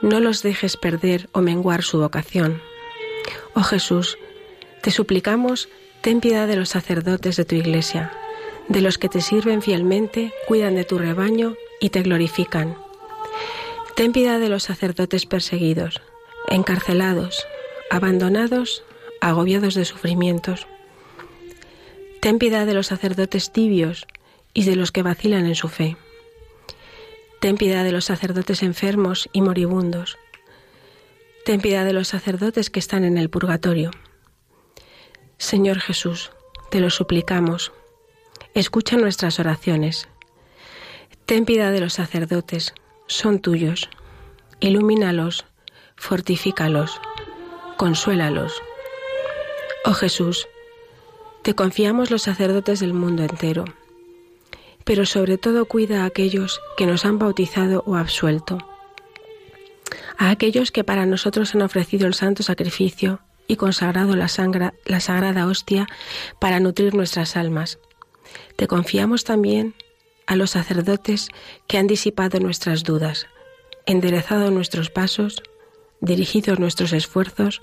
no los dejes perder o menguar su vocación. Oh Jesús, te suplicamos, ten piedad de los sacerdotes de tu iglesia, de los que te sirven fielmente, cuidan de tu rebaño y te glorifican. Ten piedad de los sacerdotes perseguidos, encarcelados, abandonados, agobiados de sufrimientos. Ten piedad de los sacerdotes tibios y de los que vacilan en su fe. Ten piedad de los sacerdotes enfermos y moribundos. Ten piedad de los sacerdotes que están en el purgatorio. Señor Jesús, te lo suplicamos. Escucha nuestras oraciones. Ten piedad de los sacerdotes, son tuyos. Ilumínalos, fortifícalos, consuélalos. Oh Jesús, te confiamos los sacerdotes del mundo entero pero sobre todo cuida a aquellos que nos han bautizado o absuelto, a aquellos que para nosotros han ofrecido el santo sacrificio y consagrado la, la sagrada hostia para nutrir nuestras almas. Te confiamos también a los sacerdotes que han disipado nuestras dudas, enderezado nuestros pasos, dirigido nuestros esfuerzos,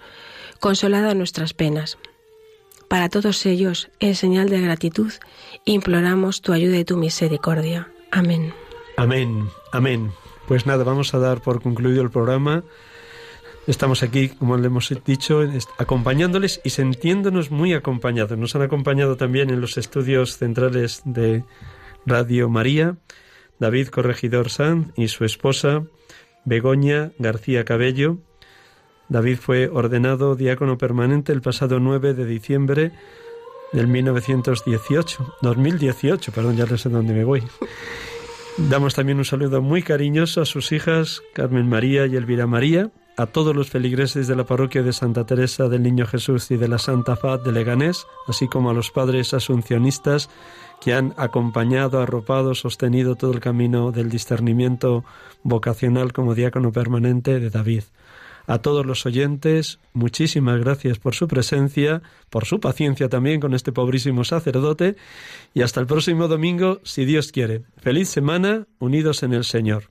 consolado nuestras penas. Para todos ellos, en señal de gratitud, imploramos tu ayuda y tu misericordia. Amén. Amén, amén. Pues nada, vamos a dar por concluido el programa. Estamos aquí, como le hemos dicho, acompañándoles y sintiéndonos muy acompañados. Nos han acompañado también en los estudios centrales de Radio María David Corregidor Sanz y su esposa Begoña García Cabello David fue ordenado diácono permanente el pasado 9 de diciembre del 1918, 2018, perdón, ya no sé dónde me voy. Damos también un saludo muy cariñoso a sus hijas Carmen María y Elvira María, a todos los feligreses de la parroquia de Santa Teresa del Niño Jesús y de la Santa Faz de Leganés, así como a los padres asuncionistas que han acompañado, arropado, sostenido todo el camino del discernimiento vocacional como diácono permanente de David. A todos los oyentes, muchísimas gracias por su presencia, por su paciencia también con este pobrísimo sacerdote y hasta el próximo domingo, si Dios quiere. Feliz semana, unidos en el Señor.